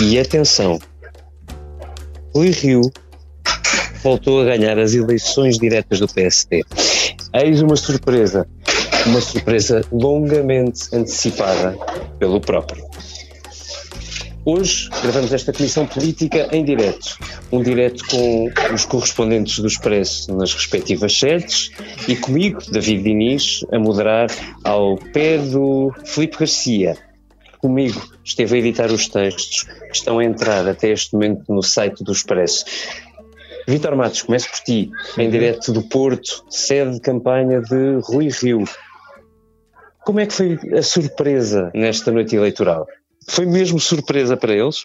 E atenção, Rui Rio voltou a ganhar as eleições diretas do PSD. Eis uma surpresa, uma surpresa longamente antecipada pelo próprio. Hoje gravamos esta comissão política em direto. Um direto com os correspondentes do Expresso nas respectivas sedes e comigo, David Diniz, a moderar ao pé do Filipe Garcia. Comigo esteve a editar os textos que estão a entrar até este momento no site do Expresso. Vitor Matos, começo por ti, em direto do Porto, sede de campanha de Rui Rio. Como é que foi a surpresa nesta noite eleitoral? Foi mesmo surpresa para eles?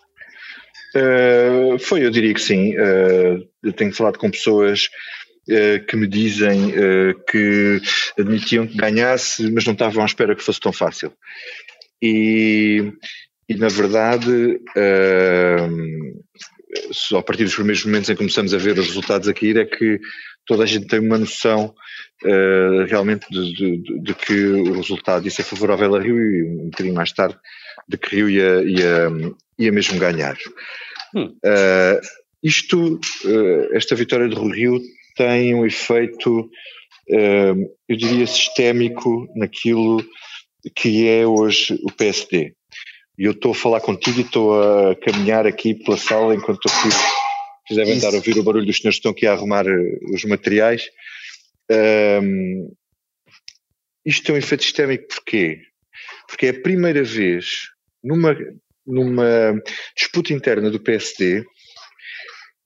Uh, foi, eu diria que sim. Uh, eu tenho falado com pessoas uh, que me dizem que admitiam que ganhasse, mas não estavam à espera que fosse tão fácil. E, e na verdade, só a partir dos primeiros momentos em que começamos a ver os resultados a cair, é que toda a gente tem uma noção realmente de, de, de, que o resultado disso é favorável a Rio e um bocadinho mais tarde de que Rio ia, ia, ia mesmo ganhar. Hum. Uh, isto, uh, esta vitória de Rio tem um efeito, uh, eu diria, sistémico naquilo que é hoje o PSD. E eu estou a falar contigo e estou a caminhar aqui pela sala enquanto estou. Vocês devem estar a ouvir o barulho dos senhores que estão aqui a arrumar os materiais. Um, isto tem um efeito sistémico porquê? Porque é a primeira vez numa, numa disputa interna do PSD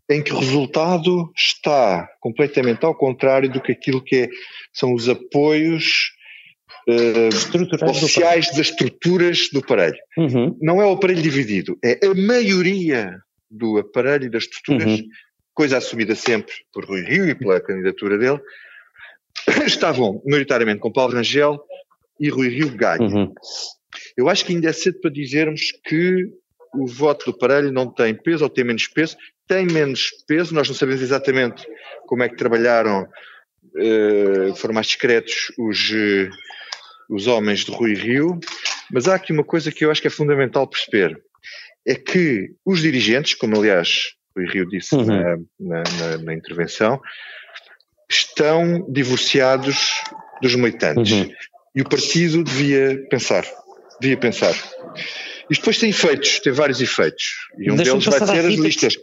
em que o resultado está completamente ao contrário do que aquilo que é, são os apoios uh, oficiais das estruturas do aparelho. Uhum. Não é o aparelho dividido, é a maioria do aparelho e das estruturas, uhum. coisa assumida sempre por Rui Rio e pela candidatura dele, estavam maioritariamente com Paulo Rangel e Rui Rio ganha. Uhum. Eu acho que ainda é cedo para dizermos que o voto do Parelho não tem peso ou tem menos peso. Tem menos peso, nós não sabemos exatamente como é que trabalharam, uh, foram mais discretos os, uh, os homens de Rui Rio, mas há aqui uma coisa que eu acho que é fundamental perceber: é que os dirigentes, como aliás Rui Rio disse uhum. na, na, na, na, intervenção, estão divorciados dos militantes. Uhum. E o partido devia pensar devia pensar. Isto depois tem efeitos, tem vários efeitos. E um deles vai ser as listas.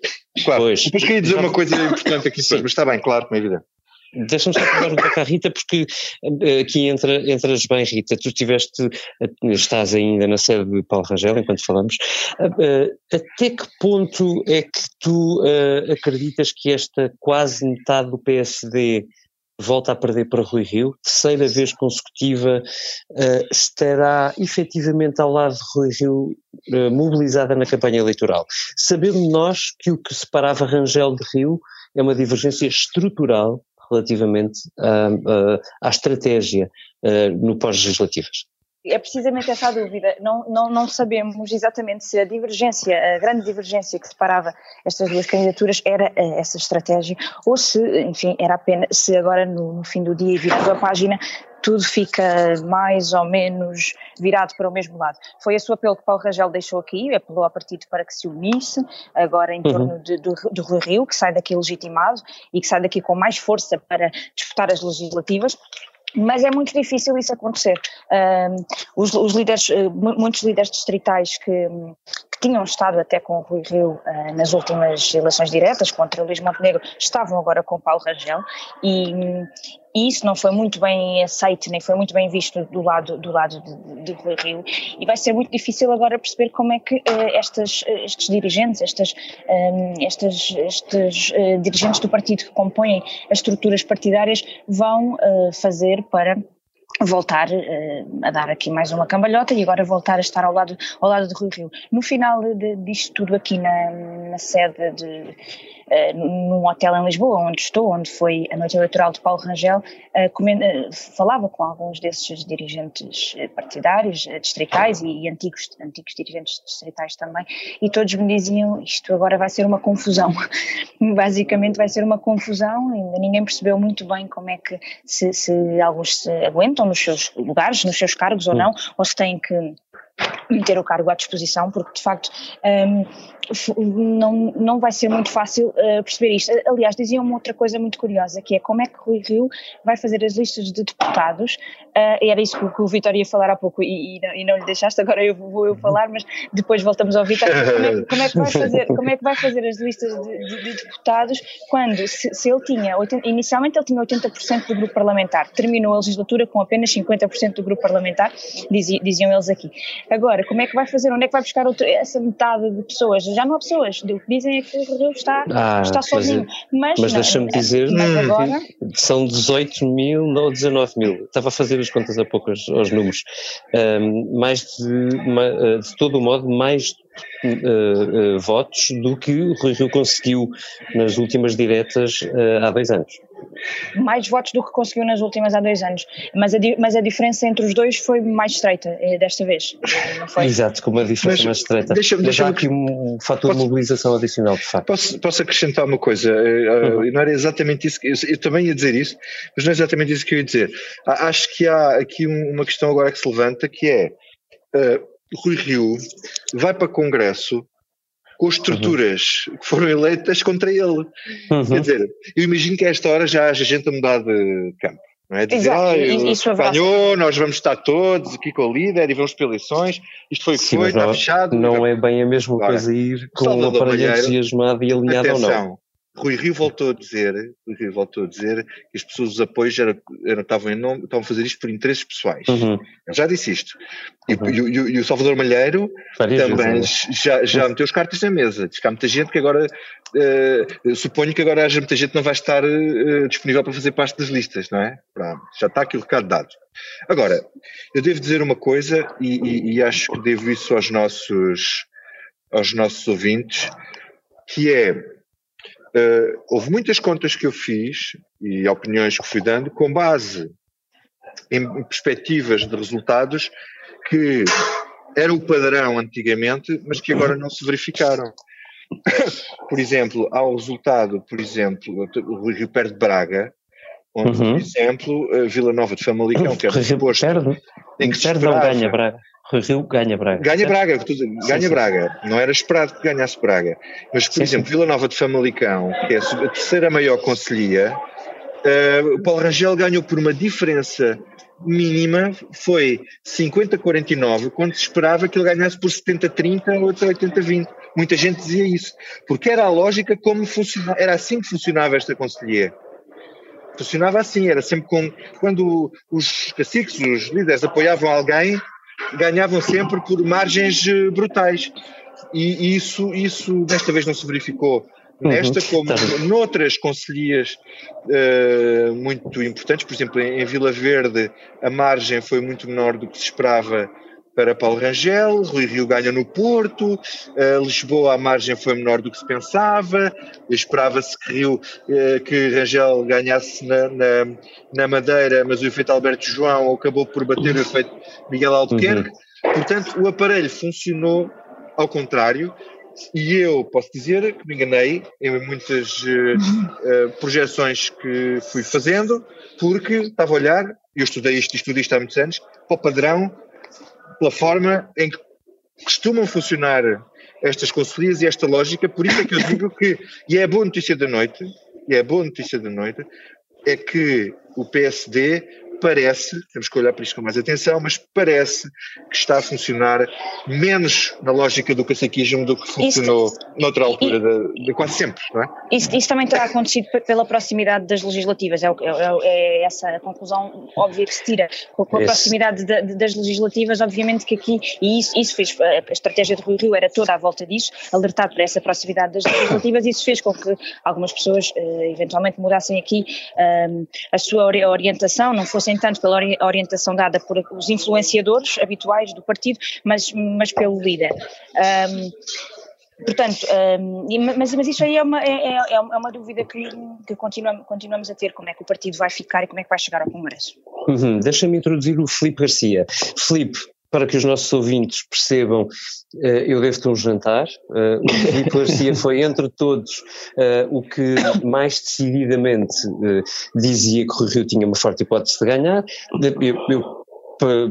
Claro. Pois. Depois queria dizer uma coisa importante aqui depois, mas está bem, claro, como é evidente. Deixa-me só pegar um pouco à Rita, porque uh, aqui entra, entras bem, Rita. Tu estiveste, uh, estás ainda na sede de Paulo Rangel, enquanto falamos. Uh, até que ponto é que tu acreditas que esta quase metade do PSD volta a perder para Rui Rio, terceira vez consecutiva, estará efetivamente ao lado de Rui Rio mobilizada na campanha eleitoral. Sabendo nós que o que separava Rangel de Rio é uma divergência estrutural relativamente uh, à estratégia no pós-legislativas é precisamente essa a dúvida. Não, não, não sabemos exatamente se a divergência, a grande divergência que separava estas duas candidaturas era eh, essa estratégia ou se, enfim, era apenas, se agora no, no fim do dia e virando a página tudo fica mais ou menos virado para o mesmo lado. Foi esse o apelo que Paulo Rangel deixou aqui, apelou ao partido para que se unisse, agora em uhum. torno de, do, do Rui Rio, que sai daqui legitimado e que sai daqui com mais força para disputar as legislativas mas é muito difícil isso acontecer. os, os, líderes, eh, muitos líderes distritais que, tinham estado até com o Rui Rio uh, nas últimas eleições diretas contra Luís Montenegro estavam agora com Paulo Rangel. E, e isso não foi muito bem aceito, nem foi muito bem visto do lado, do lado de, de Rui Rio, e vai ser muito difícil agora perceber como é que uh, estas, estes dirigentes, estas, um, estas, estes uh, dirigentes do partido que compõem as estruturas partidárias vão uh, fazer para voltar uh, a dar aqui mais uma cambalhota e agora voltar a estar ao lado, ao lado de Rui Rio. No final de, disto tudo aqui na, na sede de uh, num hotel em Lisboa, onde estou, onde foi a noite eleitoral de Paulo Rangel, uh, falava com alguns desses dirigentes partidários, distritais e, e, antigos, antigos dirigentes distritais também, e todos me diziam isto agora vai ser uma confusão. Basicamente vai ser uma confusão, ainda ninguém percebeu muito bem como é que se, se alguns se aguentam nos seus lugares, nos seus cargos ou não, ou se têm que meter o cargo à disposição, porque de facto um, não, não vai ser muito fácil uh, perceber isto. Aliás, diziam uma outra coisa muito curiosa, que é como é que Rui Rio vai fazer as listas de deputados, uh, era isso que, que o Vitor ia falar há pouco e, e, não, e, não, lhe deixaste, agora eu vou eu falar, mas depois voltamos ao Vitor. Como, é, como, é, que vai fazer, como é que vai fazer as listas de, de, de deputados quando, se, se ele tinha, 80, inicialmente ele tinha 80% do grupo parlamentar, terminou a legislatura com apenas 50% do grupo parlamentar, diziam, diziam eles aqui. Agora, como é que vai fazer, onde é que vai buscar essa metade de pessoas? Já não há pessoas, o que dizem é que o Rio está, ah, está sozinho. Mas, mas deixa-me dizer, agora... são 18 mil ou 19 mil, estava a fazer as contas há pouco aos, aos números, um, mais de, eh, de todo modo, mais uh, uh, votos do que o Rui Rio conseguiu nas últimas diretas uh, há dois anos. Mais votos do que conseguiu nas últimas há dois anos, mas a, mas a diferença entre os dois foi mais estreita desta vez. Exato, com uma diferença mas, mais estreita. Deixa, deixa há aqui um fator posso, de mobilização adicional, de facto. Posso, posso acrescentar uma coisa? Uhum. Não era exatamente isso, que, eu, eu, também ia dizer isso, mas não é exatamente isso que eu ia dizer. Acho que há aqui uma questão agora que se levanta que é. Uh, Rui Rio vai para Congresso com estruturas uhum. que foram eleitas contra ele. Uhum. Quer dizer, eu imagino que a esta hora já haja gente a mudar de campo. Não é? Dizer, ah, é ganhou, nós vamos estar todos aqui com o líder e vamos para eleições, isto foi o que foi, está fechado. Não é bem a mesma Agora, coisa ir com o aparelho entusiasmado e alinhado atenção, ou não. Rui Rio voltou a dizer, Rui Rio voltou a dizer que as pessoas dos apoios eram, eram, estavam, em nome, estavam a fazer isto por interesses pessoais. Uhum. já disse isto. E, uhum. e, e, e, o Salvador Malheiro também já, já meteu as cartas na mesa. Diz que há muita gente que agora, uh, suponho que agora haja muita gente que não vai estar uh, disponível para fazer parte das listas, não é? Pronto, já está aqui o recado dado. Agora, eu devo dizer uma coisa e, e acho que devo isso aos nossos, aos nossos ouvintes, que é Uh, houve muitas contas que eu fiz e opiniões que fui dando com base em perspectivas de resultados que eram o padrão antigamente, mas que agora não se verificaram. por exemplo, há o resultado, por exemplo, o Rio perde Braga, onde, uhum. por exemplo, Vila Nova de Famalicão, que era suposto... Perde, em que perde não ganha Braga. Rio ganha Braga. Ganha Braga, ganha sim, Braga. Não era esperado que ganhasse Braga. Mas, por sim, exemplo, Vila Nova de Famalicão, que é a terceira maior conselhia, uh, o Paulo Rangel ganhou por uma diferença mínima, foi 50-49, quando se esperava que ele ganhasse por 70-30 ou 80-20. Muita gente dizia isso, porque era a lógica como funcionava, era assim que funcionava esta conselhia funcionava assim, era sempre com, quando os caciques, os líderes apoiavam alguém, ganhavam sempre por margens eh, brutais. E isso, isso desta vez não se verificou. Uhum. Nesta, como tá noutras conselhias uh, muito importantes, por exemplo, em, em Vila Verde, a margem foi muito menor do que se esperava para Paulo Rangel, Rui Rio ganha no Porto, uh, Lisboa a margem foi menor do que se pensava, esperava-se que, Rio, uh, que Rangel ganhasse na, na, na, Madeira, mas o efeito Alberto João acabou por bater o efeito Miguel Albuquerque, uhum. portanto o aparelho funcionou ao contrário, e eu posso dizer que me enganei em muitas uh, projeções que fui fazendo, porque estava a olhar, eu estudei isto e estudo isto há muitos anos, para o padrão pela forma em que costumam funcionar estas conselheiras e esta lógica, por isso é que eu digo que, e é a boa notícia da noite, e é a boa notícia da noite, é que o PSD parece, temos que olhar para isto com mais atenção, mas parece que está a funcionar menos na lógica do caciquismo do que funcionou Isto, noutra altura, de, de, quase sempre, não é? Isso, isso, também terá acontecido pela proximidade das legislativas, é, é, é essa a conclusão óbvia que se tira. Com a proximidade de, de, das legislativas, obviamente que aqui, e isso, isso fez, a estratégia de Rui Rio era toda à volta disso, alertar para essa proximidade das legislativas, isso fez com que algumas pessoas uh, eventualmente mudassem aqui um, a sua orientação, não fossem nem tanto pela orientação dada por os influenciadores habituais do partido, mas, mas pelo líder. Um, Portanto, um, mas, mas isso aí é uma, é, é, é uma dúvida que, que continuamos, continuamos a ter, como é que o partido vai ficar e como é que vai chegar ao Congresso. Uhum. Deixa-me introduzir o Filipe Garcia. Filipe, para que os nossos ouvintes percebam, eh, eu devo-te um jantar. Eh, o Filipe Garcia foi, entre todos, eh, o que mais decididamente dizia que o Rio tinha uma forte hipótese de ganhar. Eu, eu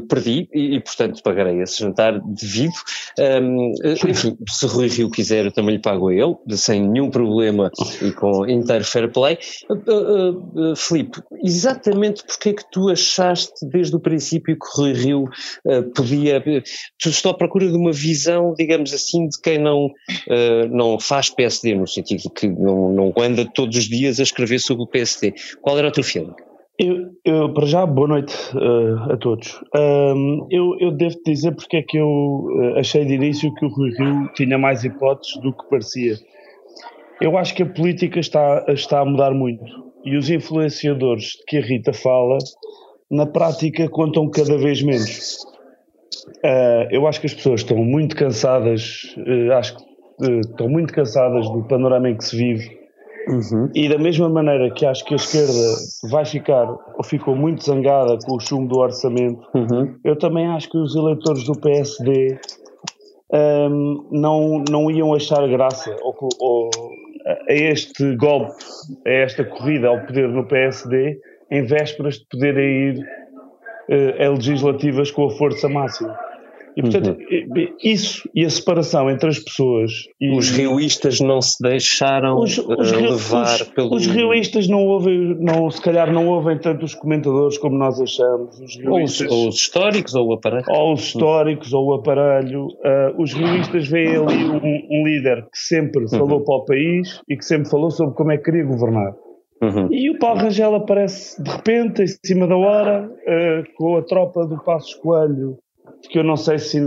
perdi e, portanto, pagarei esse jantar devido. Um, enfim, se Rui Rio quiser, eu também lhe pago a ele, sem nenhum problema e com inteiro fair play. Uh, uh, Filipe, exatamente porque é que tu achaste desde o princípio que Rui Rio uh, podia. Tu estou à procura de uma visão, digamos assim, de quem não, uh, não faz PSD, no sentido que não, não anda todos os dias a escrever sobre o PSD. Qual era o teu feeling? Eu, eu, para já, boa noite uh, a todos. Um, eu, eu devo dizer porque é que eu uh, achei de início que o Rui Rio tinha mais hipóteses do que parecia. Eu acho que a política está, está a mudar muito e os influenciadores de que a Rita fala, na prática, contam cada vez menos. Uh, eu acho que as pessoas estão muito cansadas, acho que estão muito cansadas do panorama em que se vive Uhum. E da mesma maneira que acho que a esquerda vai ficar ou ficou muito zangada com o chumbo do orçamento, uhum. eu também acho que os eleitores do PSD um, não, não iam achar graça ou, ou, a este golpe, a esta corrida ao poder no PSD, em vésperas de poderem ir uh, a legislativas com a força máxima. E, portanto, uhum. isso e a separação entre as pessoas. E, os rioístas não se deixaram os, os uh, levar os, pelo. Os rioístas não ouvem, não, se calhar não ouvem tanto os comentadores como nós achamos. Os rioístas, ou, os, ou os históricos ou o aparelho. Ou os históricos ou o aparelho. Uh, os rioístas veem ali um, um líder que sempre uhum. falou para o país e que sempre falou sobre como é que queria governar. Uhum. E o Paulo Rangel aparece de repente, em cima da hora, uh, com a tropa do Passos Coelho que eu não sei se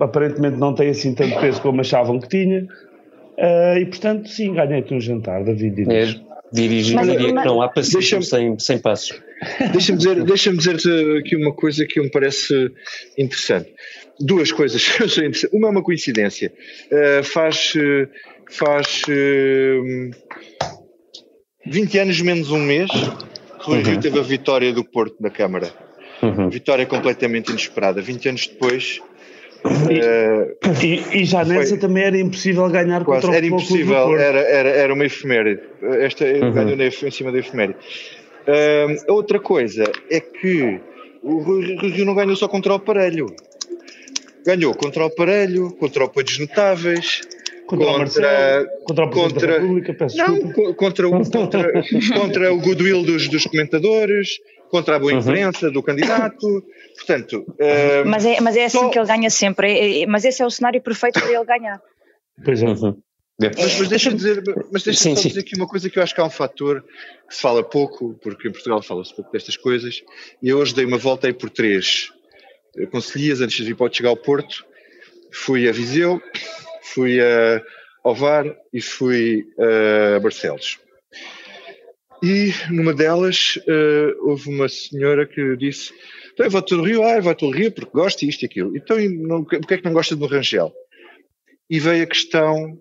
aparentemente não tem assim tanto peso como achavam que tinha. Uh, e portanto, sim, ganhei-te um jantar, David Diniz. É, dirigi, mas, diria mas, que não há passeio sem, sem passos. Deixa-me dizer, deixa dizer aqui uma coisa que me parece interessante. Duas coisas Uma é uma coincidência. Uh, faz faz uh, 20 anos menos um mês que o Rio uhum. teve a vitória do Porto na Câmara. Uhum. Vitória completamente inesperada. 20 anos depois. E, uh, e, e já nessa foi, também era impossível ganhar quase, contra o Era impossível, era, era, era uma efeméride. Esta uhum. ganhou em cima da efeméride. Uh, outra coisa é que o Rio não ganhou só contra o aparelho. Ganhou contra o aparelho, contra o desnotáveis, contra, contra, contra o Presidente contra, República, não, contra, o, contra, contra o goodwill dos, dos comentadores, contra a boa uhum. imprensa uhum. do candidato. Portanto, uh, mas, é, mas é assim só... que ele ganha sempre. É, é, mas esse é o cenário perfeito para ele ganhar. Pois é. Uhum. Mas, mas deixa-me dizer, mas deixa sim, só dizer aqui uma coisa que eu acho que há um fator que se fala pouco, porque em Portugal fala-se pouco destas coisas, e eu hoje dei uma volta aí por três conselhias antes de vir para chegar ao Porto. Fui a Viseu, fui a Ovar e fui a Barcelos. E numa delas uh, houve uma senhora que disse: Então eu vou-te do Rio, ah, eu vou-te do Rio porque gosto isto e aquilo. Então não, porque é que não gosta do Rangel? E veio a questão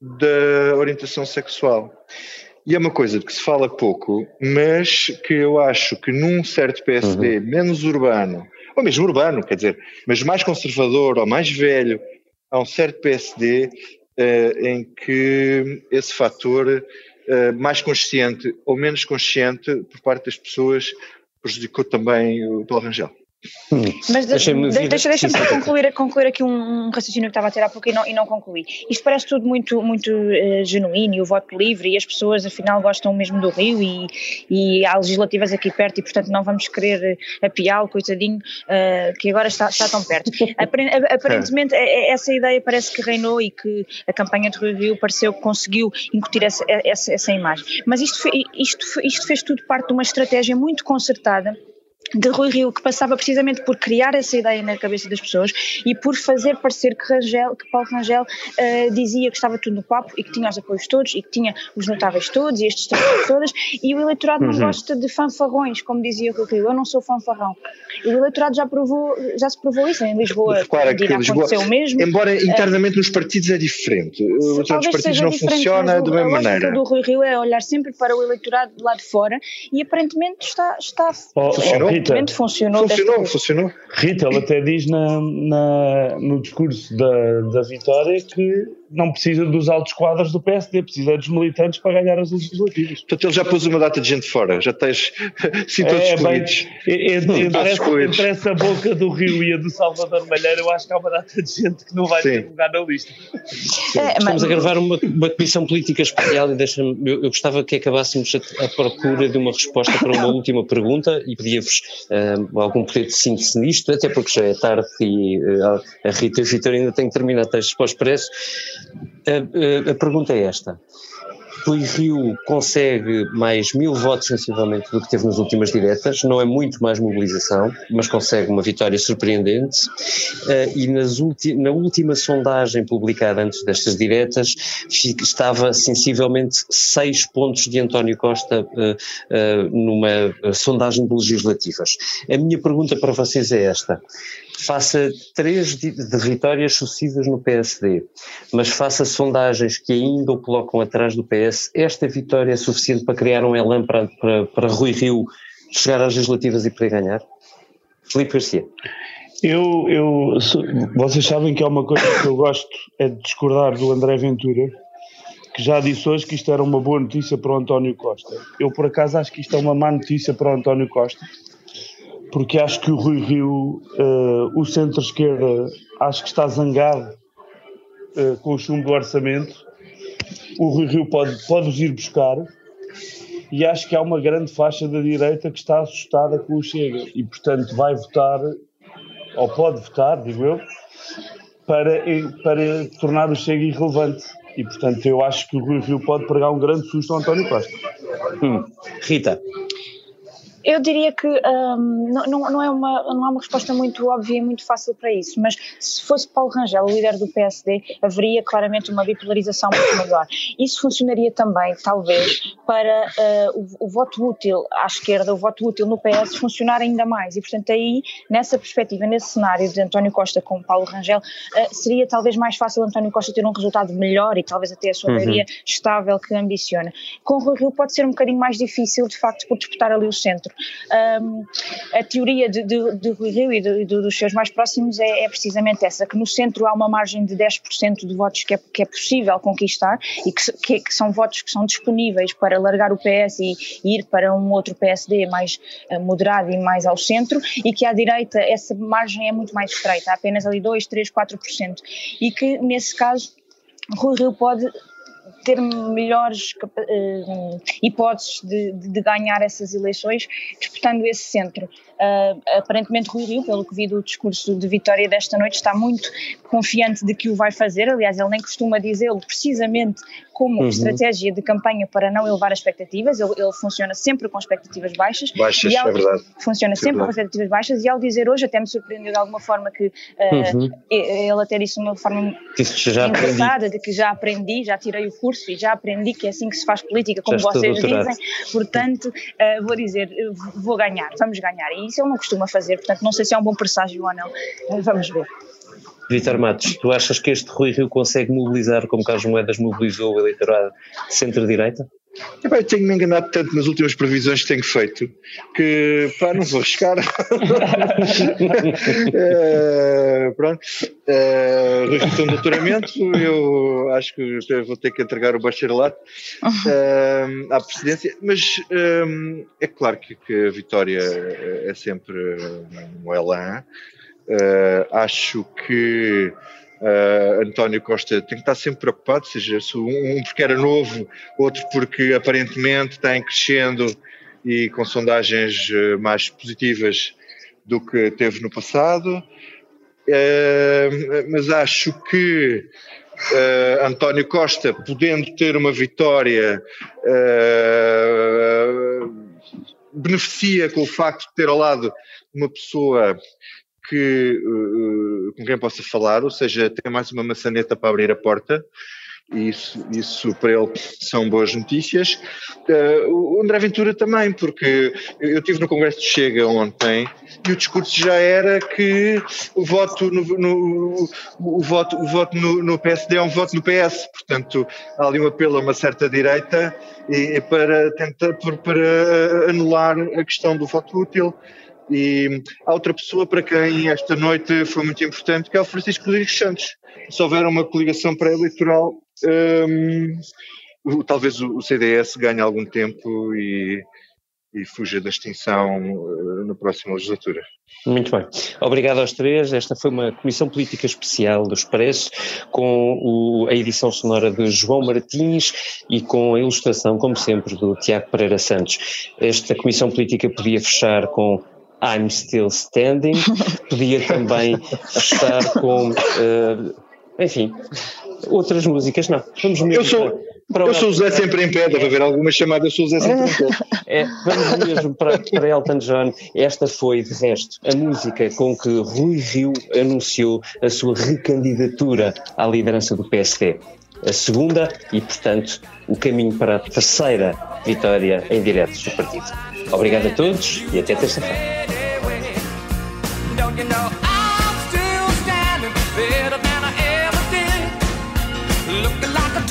da orientação sexual. E é uma coisa de que se fala pouco, mas que eu acho que num certo PSD uhum. menos urbano, ou mesmo urbano, quer dizer, mas mais conservador ou mais velho, há um certo PSD uh, eh, em que esse fator mais consciente ou menos consciente por parte das pessoas prejudicou também o Paulo Rangel. Hum. Mas deixa-me deixa, deixa concluir, concluir aqui um, um, raciocínio que estava a ter há pouco e não, e não concluí. Isto parece tudo muito, muito uh, genuíno e o voto livre e as pessoas afinal gostam mesmo do Rio e, e há legislativas aqui perto e portanto não vamos querer apiá-lo, coitadinho, uh, que agora está, está tão perto. Aparentemente é. essa ideia parece que reinou e que a campanha de Rio pareceu que conseguiu incutir essa, essa, essa imagem. Mas isto, isto, isto fez tudo parte de uma estratégia muito concertada de Rui Rio, que passava precisamente por criar essa ideia na cabeça das pessoas e por fazer parecer que, Rangel, que Paulo Rangel uh, dizia que estava tudo no papo e que tinha os apoios todos e que tinha os notáveis todos e estes trabalhos todas e o eleitorado uhum. não gosta de fanfarrões, como dizia Rui Rio, eu não sou fanfarrão. E o eleitorado já, provou, já se provou isso, em Lisboa claro, que Lisboa, aconteceu o mesmo. Embora eh, internamente uh, nos partidos é diferente, os outros partidos não funcionam da mesma maneira. O do Rui Rio é olhar sempre para o eleitorado de lá de fora e aparentemente está, está oh, funcionou Rita, funcionou. Funcionou, funcionou. Rita, ele até diz na, na, no discurso da, da vitória que não precisa dos altos quadros do PSD, precisa dos militantes para ganhar as legislativas. Portanto, ele já pôs uma data de gente fora, já tens sim todos é, excluídos. Bem, entre, essa, entre essa boca do Rio e a do Salvador Malheiro, eu acho que há uma data de gente que não vai sim. ter lugar na lista. É, Estamos a gravar uma, uma comissão política especial e deixa eu, eu, gostava que acabássemos a, a, procura de uma resposta para uma última pergunta e pedia-vos uh, algum poder de síntese nisto, até porque já é tarde e uh, a Rita e o Vitor ainda têm que terminar textos para o Expresso. A, a, a pergunta é esta. Rui Rio consegue mais mil votos sensivelmente do que teve nas últimas diretas, não é muito mais mobilização, mas consegue uma vitória surpreendente. Uh, e na última sondagem publicada antes destas diretas, estava sensivelmente seis pontos de António Costa uh, uh, numa sondagem de legislativas. A minha pergunta para vocês é esta faça três de, vitórias sucessivas no PSD, mas faça sondagens que ainda o colocam atrás do PS, esta vitória é suficiente para criar um elan para, para, para Rui Rio chegar às legislativas e para ganhar? Felipe Garcia. Eu, eu, vocês sabem que é uma coisa que eu gosto é de discordar do André Ventura, que já disse hoje que isto era uma boa notícia para o António Costa. Eu, por acaso, acho que isto é uma má notícia para o António Costa, porque acho que o Rui Rio, uh, o centro-esquerda, acho que está zangado uh, com o chumbo do orçamento. O Rui Rio pode, pode os ir buscar e acho que há uma grande faixa da direita que está assustada com o Chega e, portanto, vai votar, ou pode votar, digo eu, para, para tornar o Chega irrelevante. E, portanto, eu acho que o Rui Rio pode pregar um grande susto ao António Costa. Hum. Rita. Eu diria que um, não, não, é uma, não há uma resposta muito óbvia e muito fácil para isso, mas se fosse Paulo Rangel, o líder do PSD, haveria claramente uma bipolarização muito maior. Isso funcionaria também, talvez, para uh, o, o, voto útil à esquerda, o voto útil no PS funcionar ainda mais. E, portanto, aí, nessa perspectiva, nesse cenário de António Costa com Paulo Rangel, uh, seria talvez mais fácil António Costa ter um resultado melhor e talvez até a sua uhum. maioria uhum. estável que ambiciona. Com o Rui Rio pode ser um bocadinho mais difícil, de facto, por disputar ali o centro. Um, a teoria de, Rui Rio e de, dos seus mais próximos é, é, precisamente essa, que no centro há uma margem de 10% de votos que é, que é possível conquistar e que, que, que, são votos que são disponíveis para largar o PS e, e ir para um outro PSD mais uh, moderado e mais ao centro e que à direita essa margem é muito mais estreita, apenas ali 2, 3, 4% e que nesse caso Rui Rio pode ter melhores uh, hipóteses de, de, ganhar essas eleições disputando esse centro. Uh, aparentemente Rui Rio, pelo que vi do discurso de Vitória desta noite, está muito confiante de que o vai fazer, aliás ele nem costuma dizê-lo precisamente como uhum. estratégia de campanha para não elevar as expectativas, ele, ele funciona sempre com expectativas baixas. Baixas, ao, é verdade. Funciona é sempre verdade. com expectativas baixas e ao dizer hoje até me surpreendeu de alguma forma que uh, uhum. ele até disse de uma forma engraçada, de que já aprendi, já tirei o curso e já aprendi que é assim que se faz política, como vocês dizem, portanto uh, vou dizer, vou ganhar, vamos ganhar. E isso ele não costuma fazer, portanto não sei se é um bom presságio ou não, uh, vamos ver. Vitor Matos, tu achas que este Rui Rio consegue mobilizar como Carlos Moedas mobilizou o eleitorado centro-direita? Eu tenho-me enganado tanto nas últimas previsões que tenho feito que pá, não vou arriscar. é, pronto. É, Restrição de doutoramento, eu acho que vou ter que entregar o bacharelato é, à presidência, mas é, claro que, que, a vitória é sempre um elan. Acho que uh, António Costa tem que estar sempre preocupado, seja um porque era novo, outro porque aparentemente tem crescendo e com sondagens eh, mais positivas do que teve no passado. Uh, mas acho que uh, António Costa, podendo ter uma vitória, beneficia com o facto de ter ao lado uma pessoa que, uh, com quem possa falar, ou seja, tem mais uma maçaneta para abrir a porta. Isso, isso para ele são boas notícias. Uh, o André Ventura também, porque eu estive no Congresso de Chega ontem e o discurso já era que o voto no, no o voto, o voto no, no, PSD é um voto no PS, portanto há ali um apelo a uma certa direita e, para tentar para anular a questão do voto útil E há outra pessoa para quem esta noite foi muito importante, que é o Francisco Rodrigues Santos. Se houver uma coligação pré-eleitoral, um, talvez o CDS ganhe algum tempo e, e fuja da extinção uh, na próxima legislatura. Muito bem. Obrigado aos três. Esta foi uma comissão política especial do Expresso, com o, a edição sonora de João Martins e com a ilustração, como sempre, do Tiago Pereira Santos. Esta comissão política podia fechar com I'm Still Standing, podia também fechar com, uh, enfim, outras músicas. Não, vamos mesmo. Eu sou, eu sou o Zé sempre em pé, deve haver alguma chamada, eu sou o Zé sempre em pé. É, vamos mesmo para, para Elton John. Esta foi, de resto, a música com que Rui Rio anunciou a sua recandidatura à liderança do PSD. A segunda e, portanto, o caminho para a terceira vitória em direto do partido. Obrigado a todos e até terça-feira. looking like a